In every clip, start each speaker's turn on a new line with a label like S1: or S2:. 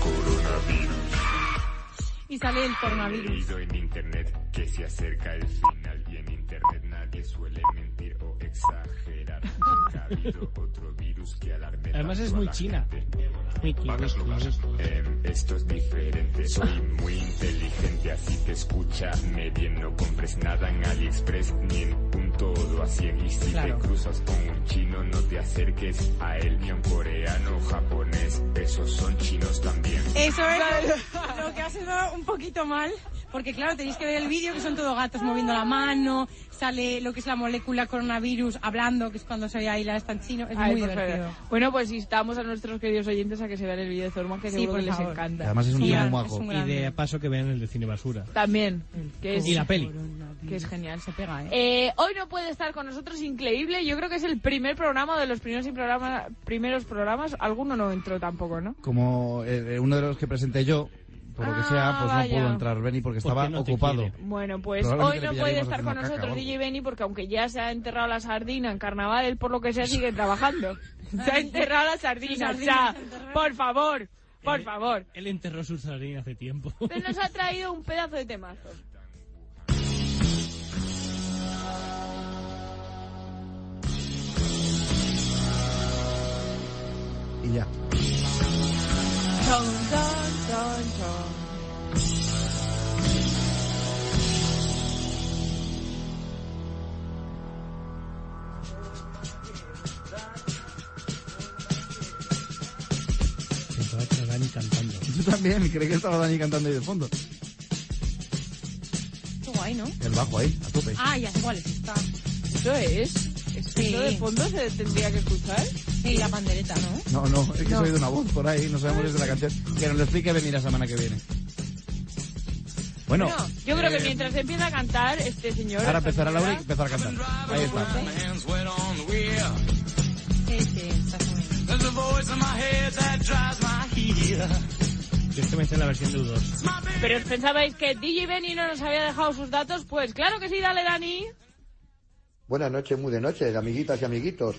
S1: Coronavirus.
S2: Y sale el coronavirus.
S1: Leído en internet que se acerca el final y en internet nadie suele mentir exagerar. Nunca ha habido otro virus que alarme
S3: Además es muy china.
S1: locas.
S3: wiki.
S1: Em, esto es diferente, soy muy inteligente, así que escúchame bien, no compres nada en AliExpress ni en un todo a 100 y si
S2: Claro.
S1: te cruzas con un chino no te acerques a él ni a un coreano o japonés, esos son chinos también.
S2: Eso es lo que ha sido un poquito mal, porque claro, tenéis que ver el vídeo que son todos gatos moviendo la mano, sale lo que es la molécula coronavirus hablando, que es cuando se ahí la está en chino, es
S4: Ay,
S2: muy divertido.
S4: favor. Bueno, pues instamos a nuestros queridos oyentes a que se vean el vídeo de Zorman, que
S2: Sí,
S4: seguro que les
S2: favor.
S4: encanta.
S5: Además es un
S2: Sí, gran-
S3: Y de paso que vean el de Cine Basura.
S4: También, que es,
S3: Y la peli.
S4: que es genial.
S2: Se pega, ¿eh?
S4: Eh, hoy no puede estar con nosotros, increíble. Yo creo que es el primer programa de los primeros, y programa- primeros programas. Alguno no entró tampoco, ¿no?
S5: Como eh, uno de los que presenté yo, por lo que
S4: Ah,
S5: sea, pues
S4: vaya.
S5: no pudo entrar Benny porque
S3: ¿Por
S5: estaba
S3: no
S5: ocupado.
S4: Bueno, pues hoy no puede estar con
S5: caca
S4: nosotros
S5: algo.
S4: DJ Benny porque aunque ya se ha enterrado la sardina en carnaval, él por lo que sea sigue trabajando. Se ha enterrado la sardina,
S2: ha enterrado.
S4: por favor, por
S3: Él-
S4: favor.
S3: Él enterró su sardina hace tiempo.
S4: Pero nos ha traído un pedazo de temazo.
S5: Y ya.
S3: Pensaba que era Dani cantando.
S5: Yo también, creí que estaba Dani cantando ahí de fondo.
S2: Qué guay, ¿no?
S5: El bajo ahí, a tope.
S2: Ah, ya sé cuál es esta.
S4: ¿Eso es? ¿Es que
S2: Sí.
S4: ¿Eso de fondo se tendría que escuchar?
S2: Sí, la pandereta, ¿no?
S5: No, no, es que
S4: No.
S5: soy de una voz por ahí, no sabemos desde la canción. Que nos lo explique Benny la semana que viene. Bueno,
S4: Bueno, yo creo que
S5: eh,
S4: mientras empieza a cantar este señor...
S5: ahora empezará Laura y
S4: señora,
S5: empezar a cantar. Ahí está.
S2: Sí, sí, está muy bien.
S3: Yo es que me hice la versión de U2.
S4: Pero ¿os pensabais que DJ Benny no nos había dejado sus datos? Pues claro que sí, dale Dani.
S6: Buenas noches, muy de noche, amiguitas y amiguitos.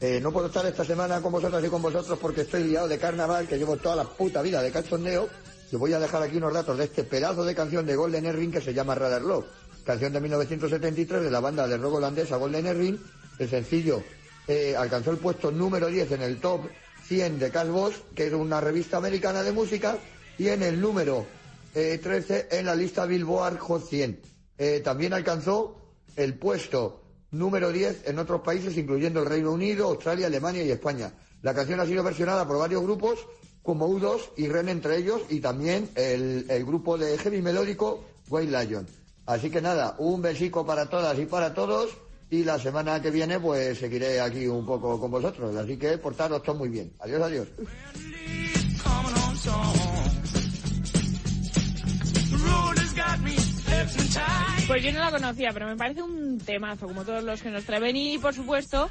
S6: Eh, no puedo estar esta semana con vosotras y con vosotros porque estoy liado de carnaval, que llevo toda la puta vida de cachondeo. Y voy a dejar aquí unos datos de este pedazo de canción de Golden Earring que se llama Radar Love. Canción de 1973 de la banda de rock holandesa Golden Earring. El sencillo eh, alcanzó el puesto número 10 en el top 100 de Cash Boss, que es una revista americana de música, y en el número eh, 13 en la lista Billboard Hot 100. Eh, también alcanzó el puesto número 10 en otros países, incluyendo el Reino Unido, Australia, Alemania y España. La canción ha sido versionada por varios grupos, como U2 y Ren entre ellos, y también el, el grupo de heavy melódico White Lion. Así que nada, un besico para todas y para todos, y la semana que viene pues seguiré aquí un poco con vosotros. Así que portaros todos muy bien. Adiós, adiós.
S4: Pues yo no la conocía, pero me parece un temazo, como todos los que nos trae Benny. Y por supuesto,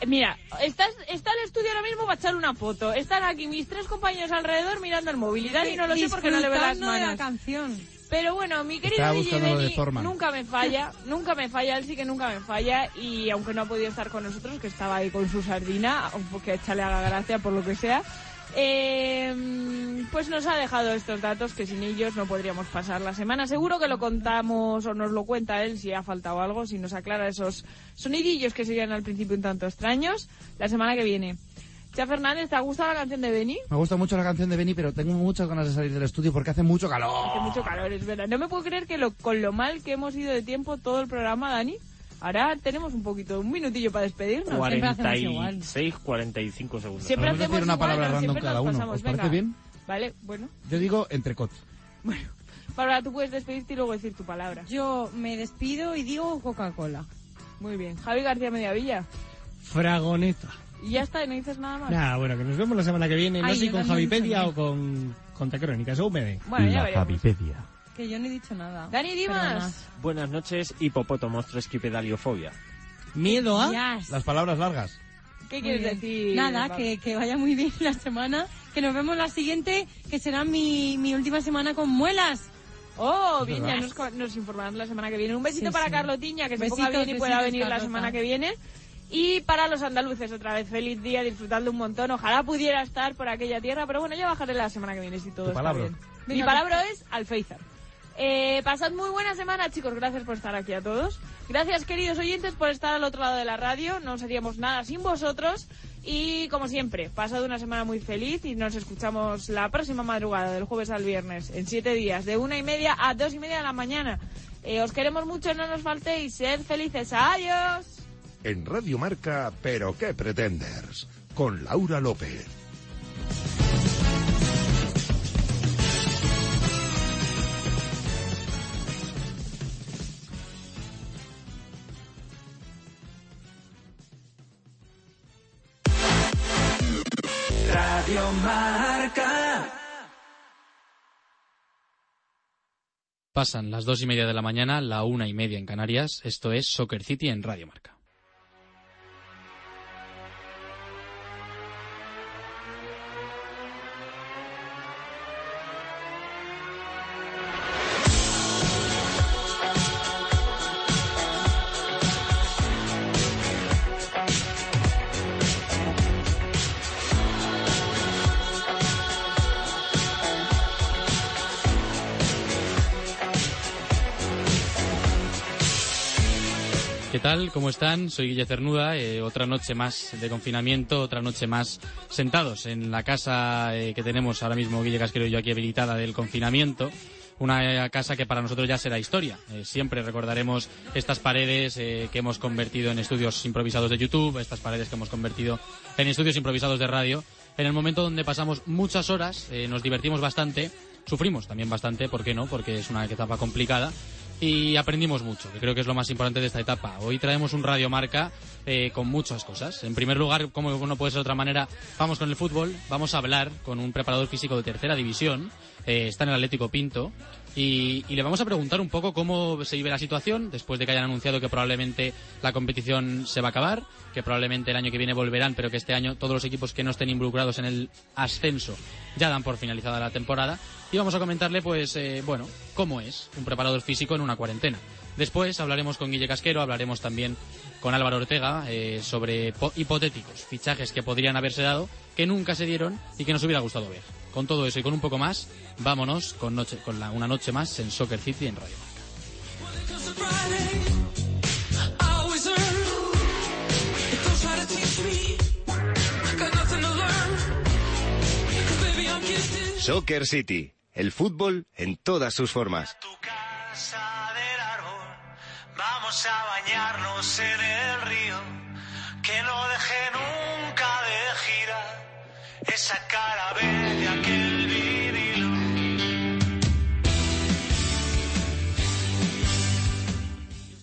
S4: eh, mira, estás, está el estudio ahora mismo para echar una foto. Están aquí mis tres compañeros alrededor mirando el móvil. Y Dani no lo sé porque no le ve las
S2: de la
S4: manos.
S2: canción.
S4: Pero bueno, mi querido DJ Benny nunca me falla, nunca me falla, él sí que nunca me falla y aunque no ha podido estar con nosotros, que estaba ahí con su sardina, porque échale a la gracia por lo que sea, eh, pues nos ha dejado estos datos que sin ellos no podríamos pasar la semana. Seguro que lo contamos o nos lo cuenta él si ha faltado algo, si nos aclara esos sonidillos que serían al principio un tanto extraños, la semana que viene. Cha Fernández, ¿te ha gustado la canción de Benny?
S5: Me gusta mucho la canción de Benny, pero tengo muchas ganas de salir del estudio porque hace mucho calor.
S4: Hace mucho calor, es verdad. No me puedo creer que lo, con lo mal que hemos ido de tiempo todo el programa, Dani, ahora tenemos un poquito, un minutillo para despedirnos. Siempre hacemos igual.
S7: 46, 45 segundos.
S4: Siempre hacemos
S5: decir una
S4: igual,
S5: palabra
S4: ¿no?
S5: random
S4: Siempre
S5: cada uno.
S4: pasamos.
S5: ¿Os parece
S4: Venga.
S5: bien?
S4: Vale, bueno.
S5: Yo digo entrecot.
S4: Bárbara, tú puedes despedirte y luego decir tu palabra.
S2: Yo me despido y digo Coca-Cola.
S4: Muy bien. Javi García Mediavilla.
S3: Fragoneta.
S4: Y ya está, y no dices nada más.
S3: Nada, bueno, que nos vemos la semana que viene. No
S2: Ay,
S3: sé si con Javipedia o con Contacrónica, según me dé.
S4: Bueno, ya veremos.
S5: Javipedia.
S2: Que yo no he dicho nada.
S4: Dani
S2: Perdona.
S4: Dimas.
S7: Buenas noches, hipopótamos esquipedaliofobia.
S3: ¿Miedo a?
S2: Yes.
S5: Las palabras largas.
S4: ¿Qué
S2: Muy
S4: quieres
S2: bien.
S4: decir?
S2: Nada, que, que vaya muy bien la semana. Que nos vemos la siguiente, que será mi, mi última semana con muelas.
S4: Oh, bien, ya nos, co- nos informarán la semana que viene. Un besito
S2: Sí,
S4: para
S2: sí.
S4: Carlotiña, que se
S2: Besitos,
S4: ponga bien y pueda
S2: besitos,
S4: venir la
S2: Carlota.
S4: semana que viene. Y para los andaluces, otra vez, feliz día, disfrutando un montón. Ojalá pudiera estar por aquella tierra, pero bueno, ya bajaré la semana que viene si todo
S5: Tu
S4: está
S5: palabra.
S4: bien. Mi palabra es Alféizar. Eh, pasad muy buena semana, chicos. Gracias por estar aquí a todos. Gracias, queridos oyentes, por estar al otro lado de la radio. No seríamos nada sin vosotros. Y como siempre, pasad una semana muy feliz y nos escuchamos la próxima madrugada, del jueves al viernes, en siete días, de una y media a dos y media de la mañana. Eh, os queremos mucho, no nos faltéis. Sed felices. Adiós.
S8: En Radio Marca, pero qué pretenders, con Laura López.
S9: Radio Marca.
S10: Pasan las dos y media de la mañana, la una y media en Canarias. Esto es Soccer City en Radio Marca. Están? Soy Guille Cernuda. eh, otra noche más de confinamiento, otra noche más sentados en la casa eh, que tenemos ahora mismo, Guille Casquero y yo aquí habilitada del confinamiento. Una eh, casa que para nosotros ya será historia. Eh, siempre recordaremos estas paredes que hemos convertido en estudios improvisados de YouTube, estas paredes que hemos convertido en estudios improvisados de radio. En el momento donde pasamos muchas horas, nos divertimos bastante, sufrimos también bastante, ¿por qué no? Porque es una etapa complicada y aprendimos mucho, que creo que es lo más importante de esta etapa. Hoy traemos un Radio Marca eh, con muchas cosas. En primer lugar, como no puede ser de otra manera, vamos con el fútbol, vamos a hablar con un preparador físico de tercera división, eh, está en el Atlético Pinto, y, y le vamos a preguntar un poco cómo se vive la situación después de que hayan anunciado que probablemente la competición se va a acabar, que probablemente el año que viene volverán, pero que este año todos los equipos que no estén involucrados en el ascenso ya dan por finalizada la temporada. Y vamos a comentarle, pues, eh, bueno, cómo es un preparador físico en una cuarentena. Después hablaremos con Guille Casquero, hablaremos también con Álvaro Ortega eh, sobre po- hipotéticos fichajes que podrían haberse dado, que nunca se dieron y que nos hubiera gustado ver. Con todo eso y con un poco más, vámonos con, noche, con la- una noche más en Soccer City en Radio.
S9: Gifted.
S11: Soccer City, el fútbol en todas sus formas.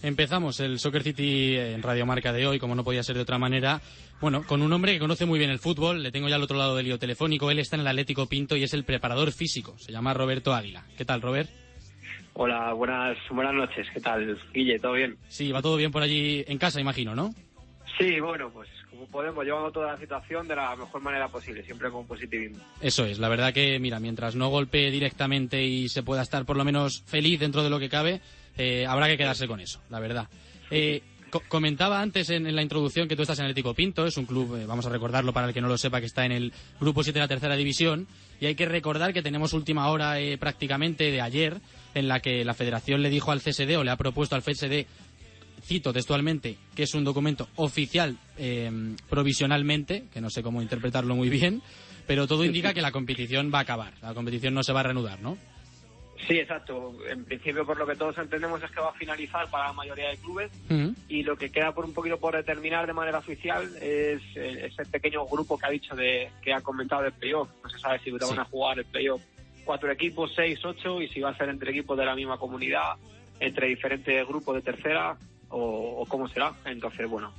S10: Empezamos el Soccer City en Radio Marca de hoy, como no podía ser de otra manera. Bueno, con un hombre que conoce muy bien el fútbol, le tengo ya al otro lado del lío telefónico. Él está en el Atlético Pinto y es el preparador físico. Se llama Roberto Águila. ¿Qué tal, Robert?
S12: Hola, buenas, buenas noches. ¿Qué tal, Guille? ¿Todo bien?
S10: Sí, va todo bien por allí en casa, imagino, ¿no?
S12: Sí, bueno, pues podemos, llevando toda la situación de la mejor manera posible, siempre con positivismo.
S10: Eso es, la verdad que, mira, mientras no golpee directamente y se pueda estar por lo menos feliz dentro de lo que cabe, eh, habrá que quedarse con eso, la verdad. Eh, co- comentaba antes en, la introducción que tú estás en Atlético Pinto, es un club, eh, vamos a recordarlo para el que no lo sepa, que está en el grupo 7 de la tercera división, y hay que recordar que tenemos última hora prácticamente de ayer, en la que la federación le dijo al CSD o le ha propuesto al CSD cito textualmente, que es un documento oficial eh, provisionalmente, que no sé cómo interpretarlo muy bien, pero todo indica que la competición va a acabar, la competición no se va a reanudar, ¿no?
S12: Sí, exacto. En principio, por lo que todos entendemos, es que va a finalizar para la mayoría de clubes y lo que queda por un poquito por determinar de manera oficial es eh, ese pequeño grupo que ha dicho de que ha comentado del playoff. No se sabe si van
S10: Sí.
S12: a jugar el playoff cuatro equipos, seis, ocho y si va a ser entre equipos de la misma comunidad, entre diferentes grupos de tercera o, o cómo será. Entonces, bueno,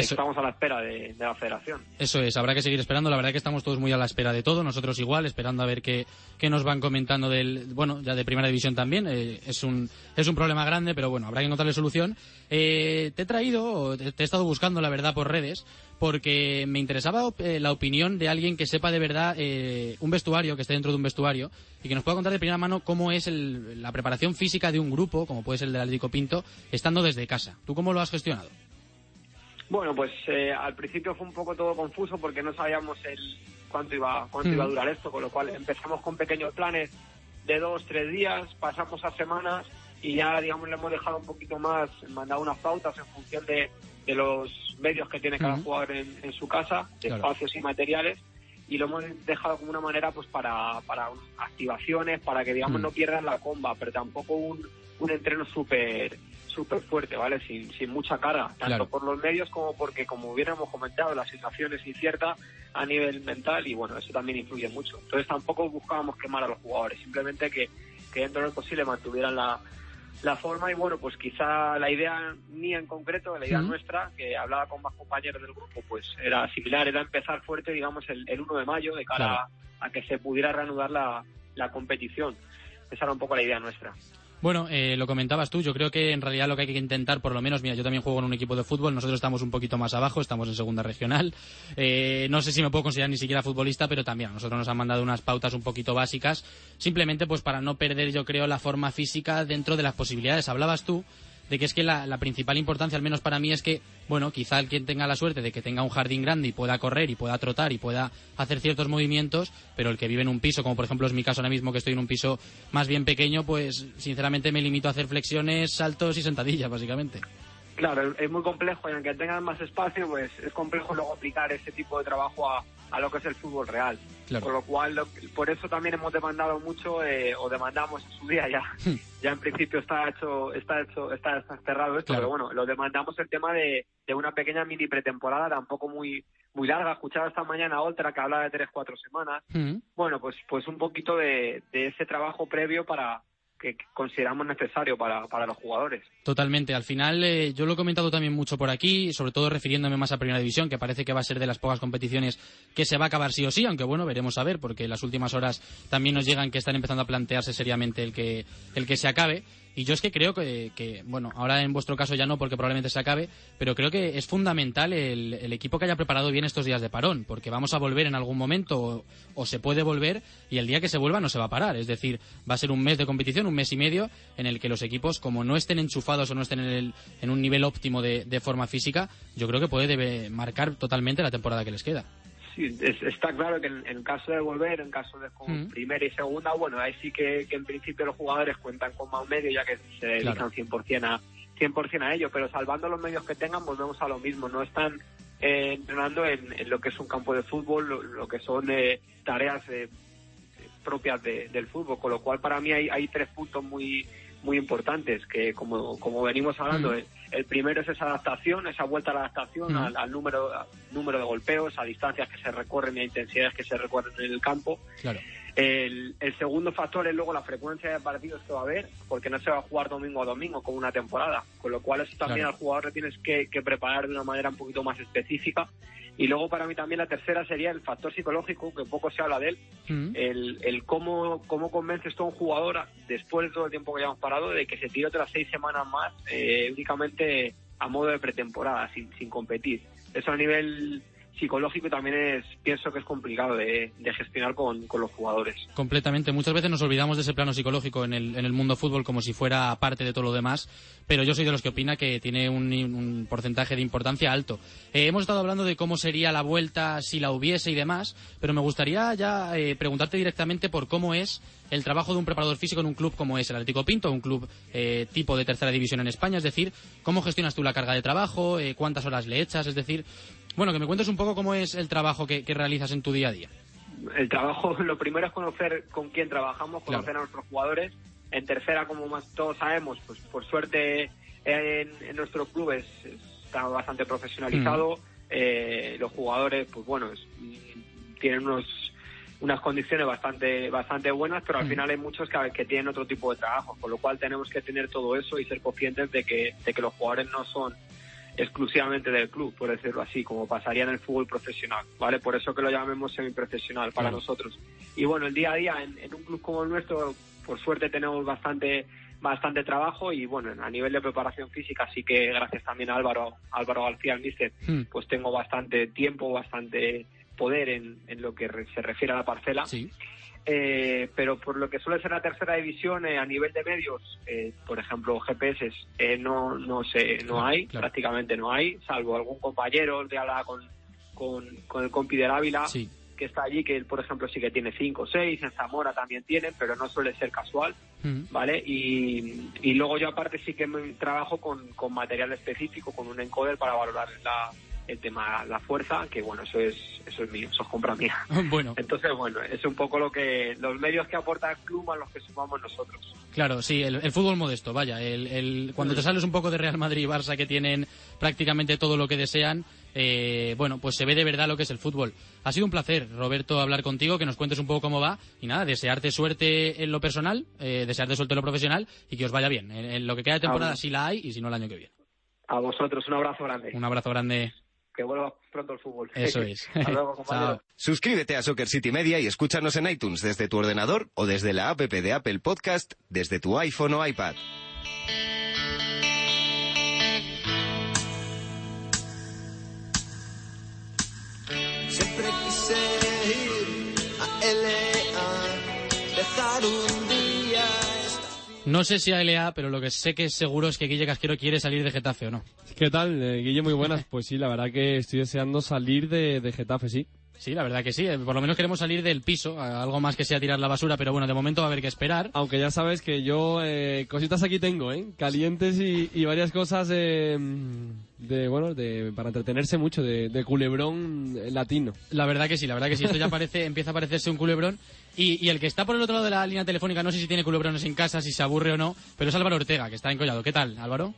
S10: Eso-
S12: estamos a la espera de, de la federación.
S10: Eso es, habrá que seguir esperando. La verdad que estamos todos muy a la espera de todo. Nosotros igual, esperando a ver qué, qué nos van comentando del, bueno, ya de primera división también. Eh, es un, es un problema grande, pero bueno, habrá que encontrarle solución. Eh, te he traído, te, te he estado buscando, la verdad, por redes, porque me interesaba eh, la opinión de alguien que sepa de verdad eh, un vestuario, que esté dentro de un vestuario, y que nos pueda contar de primera mano cómo es el- la preparación física de un grupo, como puede ser el del Atlético Pinto, estando desde casa. ¿Tú cómo lo has gestionado?
S12: Bueno, pues eh, al principio fue un poco todo confuso porque no sabíamos el cuánto iba cuánto iba a
S10: Mm.
S12: durar esto, con lo cual empezamos con pequeños planes de dos, tres días, pasamos a semanas y ya, digamos, le hemos dejado un poquito más, mandado unas pautas en función de, de los medios que tiene cada
S10: Ujú.
S12: jugador en, en su casa, de
S10: Claro.
S12: espacios y materiales, y lo hemos dejado como una manera pues para, para activaciones, para que, digamos,
S10: Mm.
S12: no pierdan la comba, pero tampoco un, un entreno súper súper fuerte, ¿vale? Sin, sin mucha carga, tanto
S10: Claro.
S12: por los medios como porque, como hemos comentado, la situación es incierta a nivel mental y, bueno, eso también influye mucho. Entonces tampoco buscábamos quemar a los jugadores, simplemente que, que dentro de lo posible mantuvieran la, la forma y, bueno, pues quizá la idea mía en concreto, la idea nuestra, que hablaba con más compañeros del grupo, pues era similar, era empezar fuerte, digamos, el, el 1 de mayo, de cara
S10: Claro.
S12: a, a que se pudiera reanudar la, la competición. Esa era un poco la idea nuestra.
S10: Bueno, eh, lo comentabas tú, yo creo que en realidad lo que hay que intentar, por lo menos, mira, yo también juego en un equipo de fútbol, nosotros estamos un poquito más abajo, estamos en segunda regional, Eh, no sé si me puedo considerar ni siquiera futbolista, pero también a nosotros nos han mandado unas pautas un poquito básicas, simplemente pues para no perder, yo creo, la forma física dentro de las posibilidades. Hablabas tú de que es que la, la principal importancia, al menos para mí, es que, bueno, quizá el quien tenga la suerte de que tenga un jardín grande y pueda correr y pueda trotar y pueda hacer ciertos movimientos, pero el que vive en un piso, como por ejemplo es mi caso ahora mismo, que estoy en un piso más bien pequeño, pues sinceramente me limito a hacer flexiones, saltos y sentadillas, básicamente.
S12: Claro, es muy complejo y aunque tengan más espacio, pues es complejo luego aplicar ese tipo de trabajo a, a lo que es el fútbol real.
S10: Claro.
S12: Con lo cual, lo- por eso también hemos demandado mucho, eh, o demandamos en su día ya, ya en principio está hecho, está hecho, está, está cerrado esto,
S10: Claro.
S12: pero bueno, lo demandamos el tema de, de una pequeña mini pretemporada, tampoco muy, muy larga. Escuchaba esta mañana otra que hablaba de tres, cuatro semanas.
S10: Mm.
S12: Bueno, pues, pues un poquito de, de ese trabajo previo para que consideramos necesario para, para los jugadores.
S10: Totalmente. Al final, eh, yo lo he comentado también mucho por aquí, sobre todo refiriéndome más a Primera División, que parece que va a ser de las pocas competiciones que se va a acabar sí o sí, aunque bueno, veremos a ver, porque las últimas horas también nos llegan que están empezando a plantearse seriamente el que, el que se acabe. Y yo es que creo que, que, bueno, ahora en vuestro caso ya no, porque probablemente se acabe, pero creo que es fundamental el, el equipo que haya preparado bien estos días de parón, porque vamos a volver en algún momento, o, se puede volver, y el día que se vuelva no se va a parar. Es decir, va a ser un mes de competición, un mes y medio, en el que los equipos, como no estén enchufados o no estén en, el- en un nivel óptimo de, de forma física, yo creo que puede debe marcar totalmente la temporada que les queda.
S12: Sí, es- está claro que en, en caso de volver, en caso de con
S10: Mm.
S12: primera y segunda, bueno, ahí sí que, que en principio los jugadores cuentan con más medios ya que se dedican
S10: Claro.
S12: 100% a 100% a ello, pero salvando los medios que tengan volvemos a lo mismo, no están eh, entrenando en, en lo que es un campo de fútbol, lo, lo que son eh, tareas eh, propias de- del fútbol, con lo cual para mí hay, hay tres puntos muy muy importantes que como, como venimos hablando
S10: Mm.
S12: el, el primero es esa adaptación esa vuelta a la adaptación
S10: Mm.
S12: al, al número al número de golpeos a distancias que se recorren y a intensidades que se recorren en el campo
S10: Claro.
S12: El, el segundo factor es luego la frecuencia de partidos que va a haber, porque no se va a jugar domingo a domingo como una temporada, con lo cual eso también
S10: Claro.
S12: al jugador le tienes que, que preparar de una manera un poquito más específica. Y luego para mí también la tercera sería el factor psicológico, que poco se habla de él,
S10: Mm.
S12: el, el cómo, cómo convences tú a un jugador, después de todo el tiempo que hayamos parado, de que se tire otras seis semanas más eh, únicamente a modo de pretemporada, sin, sin competir. Eso a nivel psicológico también es, pienso que es complicado de, gestionar con, con los jugadores.
S10: Completamente. Muchas veces nos olvidamos de ese plano psicológico en el, en el mundo fútbol como si fuera parte de todo lo demás, pero yo soy de los que opina que tiene un, un porcentaje de importancia alto. Eh, hemos estado hablando de cómo sería la vuelta si la hubiese y demás, pero me gustaría ya eh, preguntarte directamente por cómo es el trabajo de un preparador físico en un club como es el Atlético Pinto, un club eh, tipo de tercera división en España, es decir, cómo gestionas tú la carga de trabajo, eh, cuántas horas le echas, es decir, bueno, que me cuentes un poco cómo es el trabajo que- que realizas en tu día a día.
S12: el trabajo, lo primero es conocer con quién trabajamos,
S10: Claro.
S12: conocer a nuestros jugadores. En tercera, como más todos sabemos, pues por suerte en, en nuestro club es- está bastante profesionalizado. Eh, los jugadores, pues bueno, es- tienen unos unas condiciones bastante bastante buenas, pero al
S10: Mm.
S12: final hay muchos que, que tienen otro tipo de trabajo, con lo cual tenemos que tener todo eso y ser conscientes de que, de que los jugadores no son exclusivamente del club, por decirlo así, como pasaría en el fútbol profesional, ¿vale? Por eso que lo llamemos semiprofesional para
S10: Claro.
S12: nosotros. Y bueno, el día a día en, en un club como el nuestro, por suerte tenemos bastante bastante trabajo y bueno, a nivel de preparación física sí que gracias también a Álvaro Álvaro García, el míster,
S10: Hmm.
S12: pues tengo bastante tiempo, bastante poder en, en lo que re- se refiere a la parcela. Eh, pero por lo que suele ser la tercera división eh, a nivel de medios, eh, por ejemplo, GPS eh, no no sé, no hay, prácticamente no hay, salvo algún compañero de habla con, con, con el compi del Ávila que está allí, que él, por ejemplo, sí que tiene cinco o seis, en Zamora también tienen, pero no suele ser casual. ¿vale? Y, y luego yo aparte sí que me trabajo con, con material específico, con un encoder para valorar la, el tema la fuerza, que bueno, eso es eso es mío, eso es compra mía.
S10: Bueno.
S12: Entonces, bueno, es un poco lo que los medios que aporta el club a los que sumamos nosotros.
S10: Claro, sí, el, el fútbol modesto, vaya. El, el- cuando te sales un poco de Real Madrid y Barça, que tienen prácticamente todo lo que desean, eh, bueno, pues se ve de verdad lo que es el fútbol. Ha sido un placer, Roberto, hablar contigo, que nos cuentes un poco cómo va. Y nada, desearte suerte en lo personal, eh, desearte suerte en lo profesional y que os vaya bien. En, en lo que queda de temporada, si la hay y si no, el año que viene.
S12: A vosotros, un abrazo grande.
S10: Un abrazo grande.
S12: Que vuelva pronto el fútbol.
S10: Eso es.
S12: Hasta luego, compañero.
S11: Suscríbete a Soccer City Media y escúchanos en iTunes desde tu ordenador o desde la app de Apple Podcast desde tu iPhone o iPad.
S13: Siempre quise ir a LA, dejar un día
S10: No sé si a LA, pero lo que sé que es seguro es que Guille Casquero quiere salir de Getafe o no.
S14: ¿Qué tal, eh, Guille? Muy buenas. Pues sí, la verdad que estoy deseando salir de, de Getafe, sí.
S10: Sí, la verdad que sí. eh, Por lo menos queremos salir del piso, algo más que sea tirar la basura, pero bueno, de momento va a haber que esperar.
S14: Aunque ya sabes que yo eh, cositas aquí tengo, ¿eh? Calientes y, y varias cosas eh, de, bueno, de, para entretenerse mucho, de, de culebrón latino.
S10: La verdad que sí, la verdad que sí. Esto ya parece, empieza a parecerse un culebrón. Y, y el que está por el otro lado de la línea telefónica, no sé si tiene culebrones en casa, si se aburre o no, pero es Álvaro Ortega, que está encollado. ¿Qué tal, Álvaro?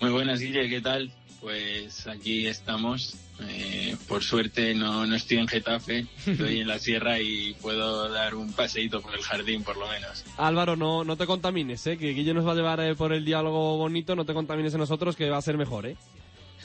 S15: Muy buenas, Guille, ¿qué tal? Pues aquí estamos. Eh, por suerte no, no estoy en Getafe, estoy en la sierra y puedo dar un paseíto por el jardín, por lo menos.
S14: Álvaro, no, no te contamines, ¿eh? Que Guille nos va a llevar eh, por el diálogo bonito, no te contamines en nosotros, que va a ser mejor, ¿eh?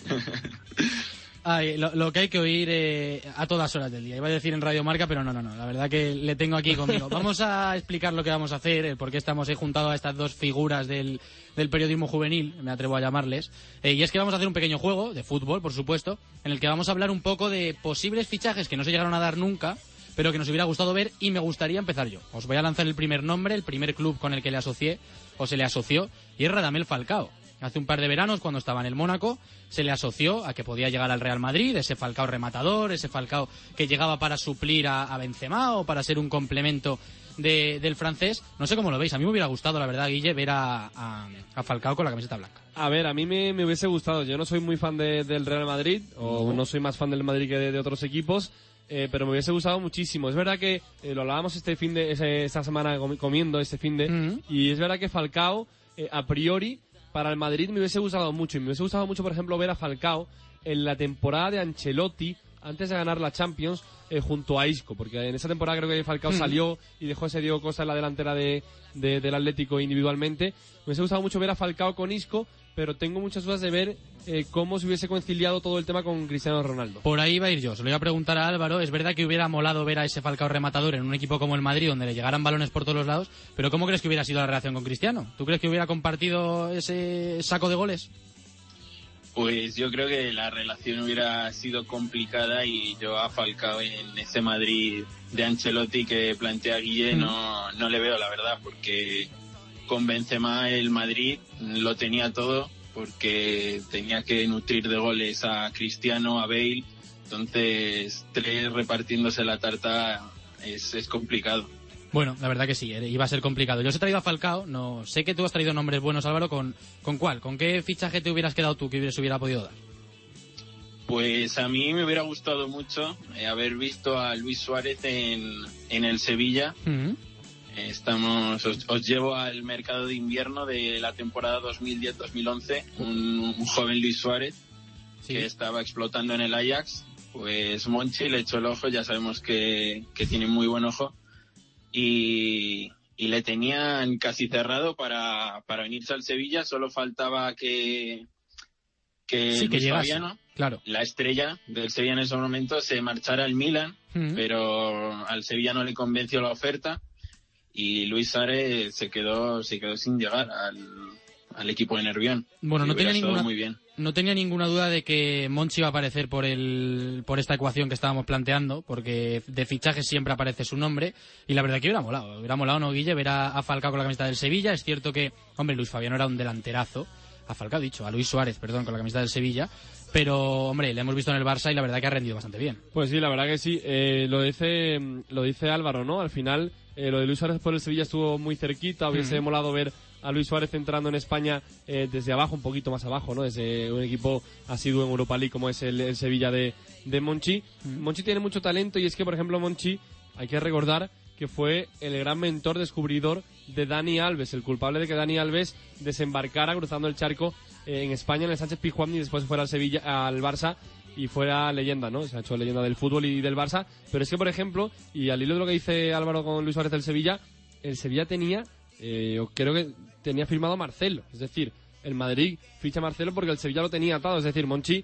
S10: Ay, lo, lo que hay que oír eh, a todas horas del día. Iba a decir en Radio Marca, pero no, no, no. La verdad que le tengo aquí conmigo. Vamos a explicar lo que vamos a hacer, el por qué estamos eh, juntado a estas dos figuras del, del periodismo juvenil, me atrevo a llamarles. Eh, y es que vamos a hacer un pequeño juego de fútbol, por supuesto, en el que vamos a hablar un poco de posibles fichajes que no se llegaron a dar nunca, pero que nos hubiera gustado ver y me gustaría empezar yo. Os voy a lanzar el primer nombre, el primer club con el que le asocié, o se le asoció, y es Radamel Falcao. Hace un par de veranos, cuando estaba en el Mónaco, se le asoció a que podía llegar al Real Madrid, ese Falcao rematador, ese Falcao que llegaba para suplir a, a Benzema o para ser un complemento de- del francés. No sé cómo lo veis, a mí me hubiera gustado, la verdad, Guille, ver a, a- a Falcao con la camiseta blanca.
S14: A ver, a mí me, me hubiese gustado. Yo no soy muy fan de- del Real Madrid, o no soy más fan del Madrid que de, de otros equipos, eh, pero me hubiese gustado muchísimo. Es verdad que eh, lo hablábamos este fin de esta semana comi- comiendo este fin de, y es verdad que Falcao, eh, a priori, para el Madrid me hubiese gustado mucho. Y me hubiese gustado mucho, por ejemplo, ver a Falcao en la temporada de Ancelotti, antes de ganar la Champions, eh, junto a Isco, porque en esa temporada creo que Falcao
S10: Mm.
S14: salió y dejó ese Diego Costa en la delantera de, de- del Atlético individualmente. Me hubiese gustado mucho ver a Falcao con Isco, pero tengo muchas dudas de ver eh, cómo se hubiese conciliado todo el tema con Cristiano Ronaldo.
S10: Por ahí va a ir yo. Se lo iba a preguntar a Álvaro. Es verdad que hubiera molado ver a ese Falcao rematador en un equipo como el Madrid, donde le llegaran balones por todos los lados. Pero ¿cómo crees que hubiera sido la relación con Cristiano? ¿Tú crees que hubiera compartido ese saco de goles?
S15: Pues yo creo que la relación hubiera sido complicada y yo a Falcao en ese Madrid de Ancelotti que plantea Guille no, no le veo la verdad porque con Benzema el Madrid lo tenía todo porque tenía que nutrir de goles a Cristiano, a Bale, entonces tres repartiéndose la tarta es, es complicado.
S10: Bueno, la verdad que sí, eh, iba a ser complicado. Yo os he traído a Falcao, no sé que tú has traído nombres buenos, Álvaro, ¿con, ¿con cuál? ¿Con qué fichaje te hubieras quedado tú que se hubiera podido dar?
S15: Pues a mí me hubiera gustado mucho eh, haber visto a Luis Suárez en, en el Sevilla. Estamos, os, os llevo al mercado de invierno de la temporada 2010-2011. Un, un joven Luis Suárez que estaba explotando en el Ajax. Pues Monchi le echó el ojo, ya sabemos que, que tiene muy buen ojo. Y, y le tenían casi cerrado para, para venirse al Sevilla. Solo faltaba que, que,
S10: Sí, que.
S15: Fabiano,
S10: Claro.
S15: la estrella del Sevilla en ese momento se marchara al Milan, pero al Sevilla no le convenció la oferta y Luis Suárez se quedó, se quedó sin llegar al, al equipo de Nervión.
S10: Bueno, no tenía ninguna,
S15: muy bien.
S10: no tenía ninguna duda de que Monchi iba a aparecer por, el, por esta ecuación que estábamos planteando, porque de fichajes siempre aparece su nombre, y la verdad que hubiera molado. Hubiera molado, ¿no, Guille? Ver a, a Falcao con la camiseta del Sevilla. Es cierto que, hombre, Luis Fabiano era un delanterazo. A Falcao, dicho, a Luis Suárez, perdón, con la camiseta del Sevilla. Pero, hombre, le hemos visto en el Barça y la verdad que ha rendido bastante bien.
S14: Pues sí, la verdad que sí. Eh, lo dice lo dice Álvaro, ¿no? Al final, eh, lo de Luis Suárez por el Sevilla estuvo muy cerquita. Hubiese
S10: Mm.
S14: molado ver a Luis Suárez entrando en España eh, desde abajo, un poquito más abajo, ¿no? Desde un equipo asiduo en Europa League como es el, el Sevilla de, de Monchi. Monchi tiene mucho talento y es que, por ejemplo, Monchi, hay que recordar que fue el gran mentor descubridor de Dani Alves, el culpable de que Dani Alves desembarcara cruzando el charco en España en el Sánchez Pizjuán y después fuera al Sevilla, al Barça y fuera leyenda, ¿no? Se ha hecho leyenda del fútbol y del Barça. Pero es que, por ejemplo, y al hilo de lo que dice Álvaro con Luis Suárez del Sevilla, el Sevilla tenía, eh, creo que tenía firmado a Marcelo. Es decir, el Madrid ficha a Marcelo porque el Sevilla lo tenía atado. Es decir, Monchi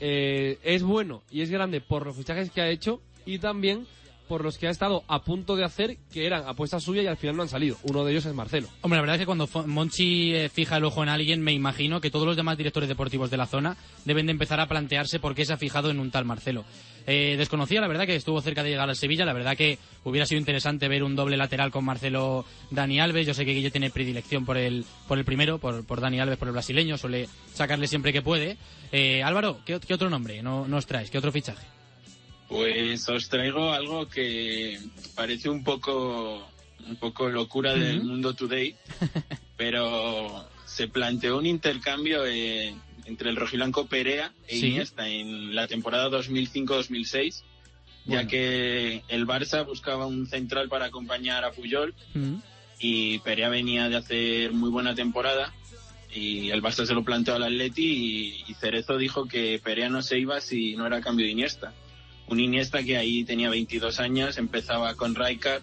S14: eh, es bueno y es grande por los fichajes que ha hecho y también por los que ha estado a punto de hacer, que eran apuestas suyas y al final no han salido. Uno de ellos es Marcelo.
S10: Hombre, la verdad es que cuando Monchi eh, fija el ojo en alguien, me imagino que todos los demás directores deportivos de la zona deben de empezar a plantearse por qué se ha fijado en un tal Marcelo. Eh, desconocía, la verdad, que estuvo cerca de llegar al Sevilla. La verdad que hubiera sido interesante ver un doble lateral con Marcelo Dani Alves. Yo sé que Guille tiene predilección por el, por el primero, por, por Dani Alves, por el brasileño. Suele sacarle siempre que puede. Eh, Álvaro, ¿qué, otro nombre no, nos traes? ¿Qué otro fichaje?
S15: Pues os traigo algo que parece un poco, un poco locura del mundo today, pero se planteó un intercambio eh, entre el rojiblanco Perea e
S10: Sí.
S15: Iniesta en la temporada 2005-2006, ya
S10: Bueno.
S15: que el Barça buscaba un central para acompañar a Puyol y Perea venía de hacer muy buena temporada y el Barça se lo planteó al Atleti y, y Cerezo dijo que Perea no se iba si no era cambio de Iniesta. Un Iniesta que ahí tenía 22 años, empezaba con Rijkaard,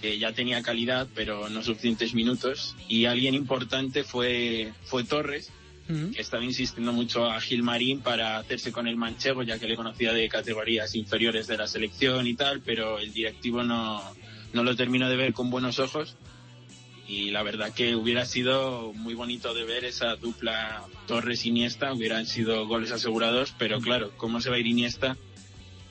S15: que ya tenía calidad pero no suficientes minutos. Y alguien importante fue, fue Torres, que estaba insistiendo mucho a Gilmarín para hacerse con el manchego, ya que le conocía de categorías inferiores de la selección y tal, pero el directivo no, no lo terminó de ver con buenos ojos. Y la verdad que hubiera sido muy bonito de ver esa dupla Torres-Iniesta, hubieran sido goles asegurados, pero claro, ¿cómo se va a ir Iniesta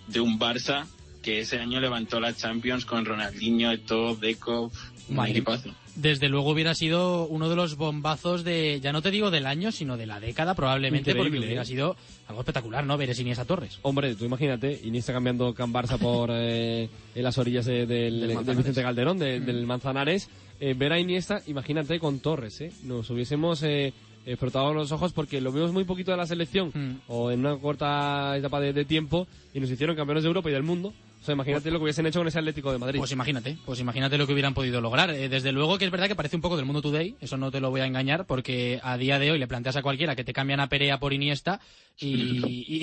S15: de un Barça que ese año levantó la Champions con Ronaldinho, Eto'o, Deco, un
S10: Madre.
S15: equipazo?
S10: Desde luego hubiera sido uno de los bombazos de, ya no te digo del año, sino de la década probablemente,
S14: Increíble,
S10: porque hubiera
S14: ¿eh?
S10: sido algo espectacular, ¿no? Ver ese Iniesta Torres.
S14: Hombre, tú imagínate, Iniesta cambiando Can Barça por eh, en las orillas de- del, del
S10: Manzanares.
S14: Vicente Calderón, de- del Manzanares. Eh, ver a Iniesta, imagínate con Torres, ¿eh? Nos hubiésemos eh, eh, frotado los ojos porque lo vimos muy poquito de la selección o en una corta etapa de, de tiempo y nos hicieron campeones de Europa y del mundo. O sea, imagínate lo que hubiesen hecho con ese Atlético de Madrid.
S10: Pues imagínate, pues imagínate lo que hubieran podido lograr. Eh, desde luego que es verdad que parece un poco del mundo today, eso no te lo voy a engañar, porque a día de hoy le planteas a cualquiera que te cambian a Perea por Iniesta y,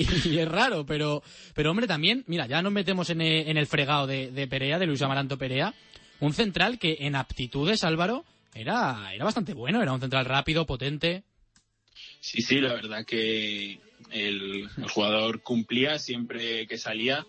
S10: y- y es raro, pero, pero hombre también, mira, ya nos metemos en el, en el fregado de, de Perea, de Luis Amaranto Perea, un central que en aptitudes, Álvaro, era, era bastante bueno, era un central rápido, potente.
S15: Sí, sí, la verdad que el, el jugador cumplía siempre que salía.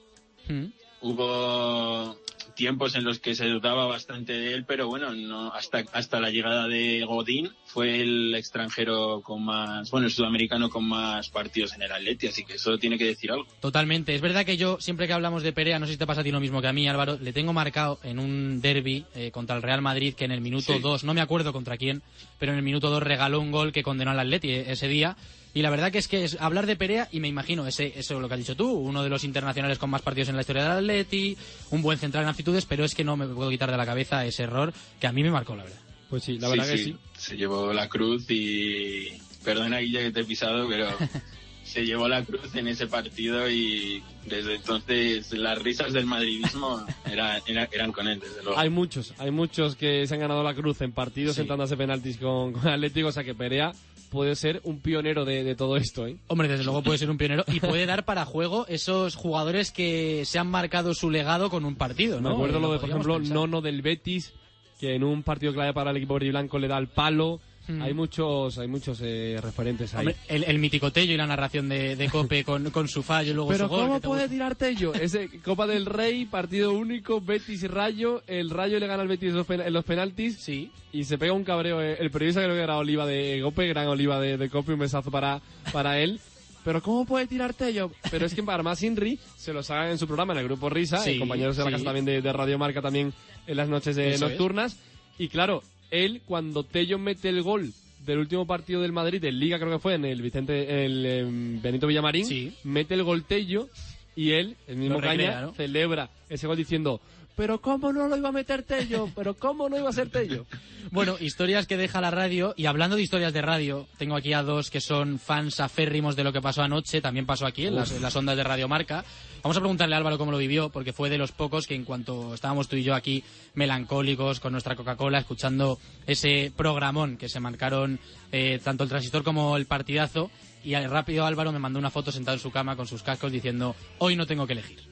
S15: Hubo tiempos en los que se dudaba bastante de él, pero bueno, no hasta hasta la llegada de Godín fue el extranjero con más, bueno, el sudamericano con más partidos en el Atleti, así que eso tiene que decir algo.
S10: Totalmente. Es verdad que yo, siempre que hablamos de Perea, no sé si te pasa a ti lo mismo que a mí, Álvaro, le tengo marcado en un derby eh, contra el Real Madrid que en el minuto
S15: Sí.
S10: 2, no me acuerdo contra quién, pero en el minuto 2 regaló un gol que condenó al Atleti eh, ese día. Y la verdad que es que es hablar de Perea, y me imagino, ese, eso lo que has dicho tú, uno de los internacionales con más partidos en la historia del Atleti, un buen central en aptitudes, pero es que no me puedo quitar de la cabeza ese error que a mí me marcó, la verdad.
S14: Pues sí, la
S15: Sí,
S14: verdad que
S15: sí,
S14: sí.
S15: Se llevó la cruz y perdona Guilla que te he pisado, pero se llevó la cruz en ese partido y desde entonces las risas del madridismo era- era- eran con él, desde luego.
S14: Hay muchos, hay muchos que se han ganado la cruz en partidos
S10: Sí.
S14: sentándose penaltis con, con Atlético, o sea que Perea puede ser un pionero de, de todo esto, ¿eh?
S10: Hombre, desde luego puede ser un pionero y puede dar para juego esos jugadores que se han marcado su legado con un partido, ¿no?
S14: Me acuerdo
S10: Eh,
S14: lo de, por ejemplo,
S10: pensar.
S14: Nono del Betis, que en un partido clave para el equipo verde y blanco le da el palo.
S10: Mm.
S14: Hay muchos, hay muchos eh, referentes ahí.
S10: Hombre, el, el mítico Tello y la narración de, de Cope con, con su fallo y luego
S14: Pero
S10: su gol.
S14: ¿cómo puede tirar Tello? Ese Copa del Rey, partido único, Betis y Rayo. El Rayo le gana al Betis en los pen- en los penaltis.
S10: Sí.
S14: Y se pega un cabreo. eh, El periodista creo que era Oliva de Cope, gran Oliva de, de Cope, un besazo para, para él. Pero ¿cómo puede tirar Tello? Pero es que para más Inri se los hagan en su programa en el grupo Risa,
S10: Sí,
S14: eh, compañeros de la
S10: sí.
S14: casa también de, de Radio Marca también en las noches de
S10: Eso es.
S14: nocturnas. Y claro, él cuando Tello mete el gol del último partido del Madrid, en Liga creo que fue, en el Vicente, el em, Benito Villamarín, mete el gol Tello y él, el mismo
S10: recrea,
S14: Caña,
S10: ¿no?
S14: celebra ese gol diciendo pero cómo no lo iba a meter Tello, pero cómo no iba a ser Tello.
S10: Bueno, historias que deja la radio. Y hablando de historias de radio, tengo aquí a dos que son fans aférrimos de lo que pasó anoche. También pasó aquí en las,
S14: Uf.
S10: en las ondas de Radio Marca. Vamos a preguntarle a Álvaro cómo lo vivió, porque fue de los pocos que en cuanto estábamos tú y yo aquí melancólicos con nuestra Coca-Cola, escuchando ese programón que se marcaron eh, tanto el transistor como el partidazo. Y rápido Álvaro me mandó una foto sentado en su cama con sus cascos diciendo, hoy no tengo que elegir.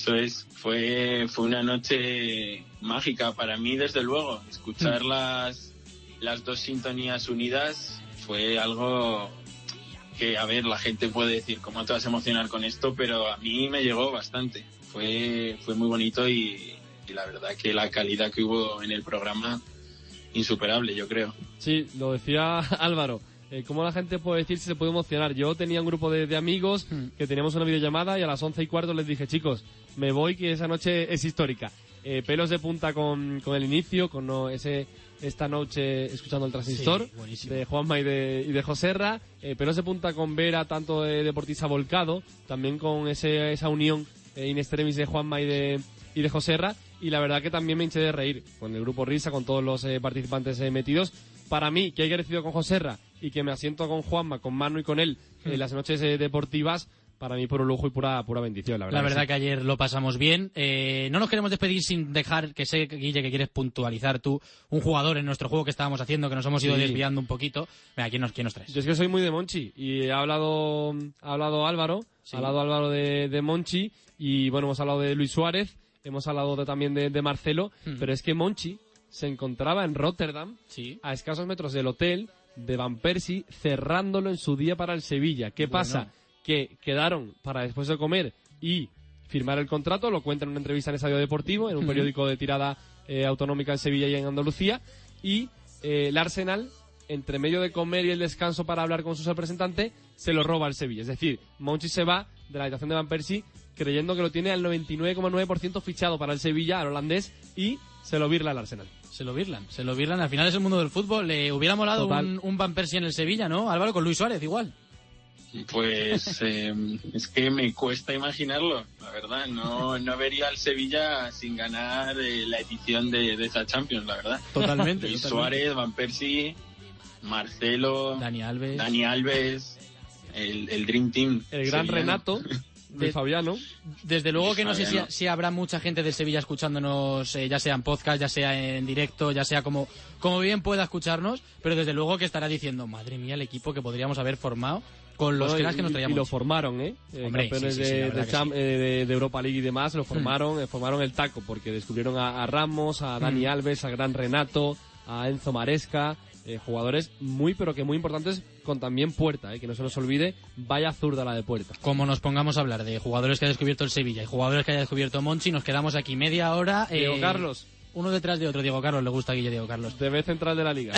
S15: Eso es, fue, fue una noche mágica para mí, desde luego. Escuchar las, las dos sintonías unidas fue algo que, a ver, la gente puede decir, ¿cómo te vas a emocionar con esto? Pero a mí me llegó bastante. Fue, fue muy bonito y, y la verdad que la calidad que hubo en el programa, insuperable, yo creo.
S14: Sí, lo decía Álvaro. Eh, ¿Cómo la gente puede decir si se puede emocionar? Yo tenía un grupo de, de amigos que teníamos una videollamada y a las once y cuarto les dije, chicos, me voy que esa noche es histórica. Eh, pelos de punta con, con el inicio, con no, ese esta noche escuchando el transistor
S10: Sí,
S14: de Juanma y de, y de Joserra. Eh, pelos de punta con Vera, tanto de deportista volcado, también con ese, esa unión eh, in extremis de Juanma y de, y de Joserra. Y la verdad que también me hinché de reír con el grupo Risa, con todos los eh, participantes eh, metidos. Para mí, que haya crecido con Joserra y que me asiento con Juanma, con Manu y con él en
S10: Mm.
S14: las noches eh, deportivas, para mí puro lujo y pura, pura bendición, la verdad.
S10: La verdad
S14: sí.
S10: que ayer lo pasamos bien. Eh, no nos queremos despedir sin dejar que sé, Guille, que quieres puntualizar tú un jugador en nuestro juego que estábamos haciendo, que nos hemos ido
S14: Sí.
S10: desviando un poquito. Venga, ¿quién nos, quién nos traes?
S14: Yo es que soy muy de Monchi y ha hablado, ha hablado Álvaro, ha hablado Álvaro de, de Monchi y bueno, hemos hablado de Luis Suárez, hemos hablado de- también de, de Marcelo,
S10: Mm.
S14: pero es que Monchi se encontraba en Rotterdam, a escasos metros del hotel de Van Persie, cerrándolo en su día para el Sevilla. ¿Qué
S10: Bueno.
S14: pasa? Que quedaron para después de comer y firmar el contrato, lo cuenta en una entrevista en Estadio Deportivo, en un periódico de tirada eh, autonómica en Sevilla y en Andalucía, y eh, el Arsenal, entre medio de comer y el descanso para hablar con su representante, se lo roba al Sevilla. Es decir, Monchi se va de la habitación de Van Persie creyendo que lo tiene al 99,9% fichado para el Sevilla, al holandés, y se lo virla al Arsenal.
S10: Se lo virlan, se lo virlan. Al final es el mundo del fútbol. Le hubiera molado
S14: Total.
S10: un, un Van Persie en el Sevilla, ¿no? Álvaro con Luis Suárez, igual.
S15: Pues eh, es que me cuesta imaginarlo, la verdad. No, no vería al Sevilla sin ganar eh, la edición de, de esa Champions, la verdad.
S10: Totalmente,
S15: Luis
S10: totalmente.
S15: Suárez, Van Persie, Marcelo,
S10: Dani Alves,
S15: Dani Alves, el, el Dream Team.
S14: El gran
S15: sevillano.
S14: Renato, de Fabiano.
S10: Desde luego que no sé si, habrá mucha gente del Sevilla escuchándonos, eh, ya sea en podcast, ya sea en directo, ya sea como, como bien pueda escucharnos, pero desde luego que estará diciendo, madre mía, el equipo que podríamos haber formado con los
S14: Bueno,
S10: cracks que nos traíamos.
S14: Y lo formaron, ¿eh? Eh,
S10: Hombre,
S14: campeones
S10: sí, sí, sí, la
S14: de, de Cham- eh, de- de Europa League y demás, lo formaron, eh, formaron el taco, porque descubrieron a, a Ramos, a Dani
S10: Mm.
S14: Alves, a Gran Renato, a Enzo Maresca, eh, jugadores muy, pero que muy importantes, con también Puerta, eh, que no se nos olvide, vaya zurda la de Puerta.
S10: Como nos pongamos a hablar de jugadores que haya descubierto el Sevilla y jugadores que haya descubierto Monchi, nos quedamos aquí media hora. eh,
S14: Diego Carlos.
S10: Uno detrás de otro, Diego Carlos, le gusta a Guille Diego Carlos.
S14: TV central de la liga.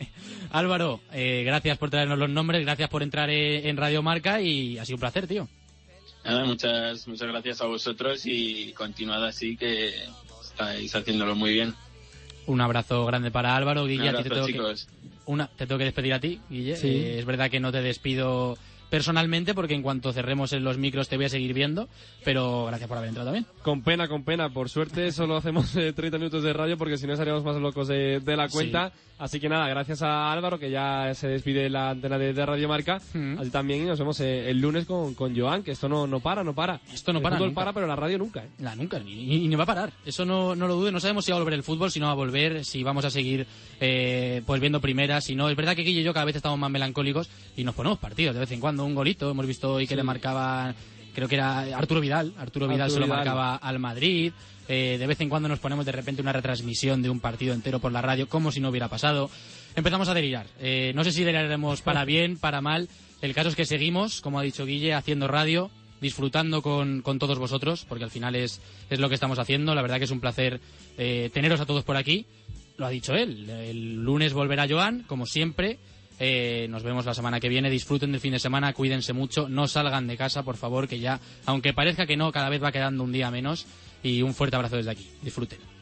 S10: Álvaro, eh, gracias por traernos los nombres, gracias por entrar eh, en Radio Marca y ha sido un placer, tío.
S15: Nada, muchas, muchas gracias a vosotros y continuad así que estáis haciéndolo muy bien.
S10: Un abrazo grande para Álvaro, Guille.
S15: Un
S10: a ti te
S15: abrazo,
S10: tengo que-
S15: chicos.
S10: una, te tengo que despedir a ti, Guille.
S14: Sí.
S10: Eh, es verdad que no te despido personalmente porque en cuanto cerremos en los micros te voy a seguir viendo, pero gracias por haber entrado también.
S14: Con pena, con pena. Por suerte solo hacemos eh, 30 minutos de radio porque si no estaríamos más locos de, de la cuenta. Así que nada, gracias a Álvaro que ya se despide la antena de, de Radio Marca.
S10: Mm.
S14: Así también y nos vemos eh, el lunes con, con Joan, que esto no, no para, no para.
S10: Esto no
S14: El
S10: para
S14: fútbol
S10: nunca.
S14: para, pero la radio nunca. ¿eh?
S10: La nunca, ni- ni va a parar. Eso no, no lo dude. No sabemos si va a volver el fútbol, si no va a volver, si vamos a seguir eh, pues viendo primeras, si no. Es verdad que Guille y yo cada vez estamos más melancólicos y nos ponemos partidos de vez en cuando. Un golito, hemos visto hoy que
S14: Sí.
S10: le marcaban creo que era Arturo Vidal. Arturo Vidal
S14: Arturo
S10: se lo
S14: Vidal.
S10: marcaba al Madrid. Eh, de vez en cuando nos ponemos de repente una retransmisión de un partido entero por la radio, como si no hubiera pasado. Empezamos a delirar. Eh, no sé si deliraremos para bien, para mal. El caso es que seguimos, como ha dicho Guille, haciendo radio, disfrutando con, con todos vosotros, porque al final es, es lo que estamos haciendo. La verdad que es un placer eh, teneros a todos por aquí. Lo ha dicho él. El lunes volverá Joan, como siempre. Eh, nos vemos la semana que viene. Disfruten del fin de semana, cuídense mucho, no salgan de casa, por favor, que ya, aunque parezca que no, cada vez va quedando un día menos. Y un fuerte abrazo desde aquí. Disfruten.